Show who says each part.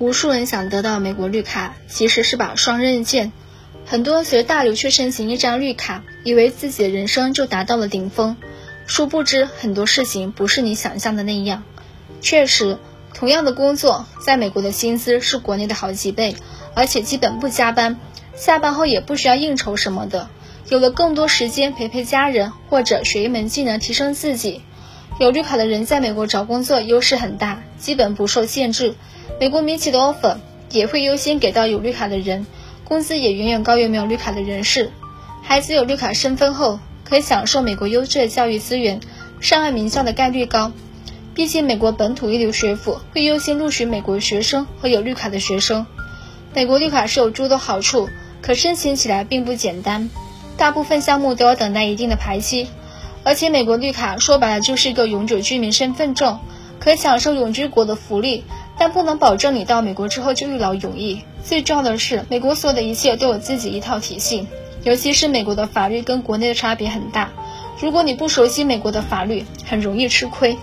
Speaker 1: 无数人想得到美国绿卡，其实是把双刃剑。很多随大流去申请一张绿卡，以为自己的人生就达到了顶峰，殊不知很多事情不是你想象的那样。确实，同样的工作，在美国的薪资是国内的好几倍，而且基本不加班，下班后也不需要应酬什么的，有了更多时间陪陪家人或者学一门技能提升自己。有绿卡的人在美国找工作优势很大，基本不受限制。美国民企的 offer 也会优先给到有绿卡的人，工资也远远高于没有绿卡的人士。孩子有绿卡身份后，可以享受美国优质的教育资源，上岸名校的概率高。毕竟美国本土一流学府会优先录取美国学生和有绿卡的学生。美国绿卡是有诸多好处，可申请起来并不简单，大部分项目都要等待一定的排期。而且美国绿卡说白了就是一个永久居民身份证，可享受永居国的福利。但不能保证你到美国之后就一劳永逸。最重要的是，美国所有的一切都有自己一套体系，尤其是美国的法律跟国内的差别很大。如果你不熟悉美国的法律，很容易吃亏。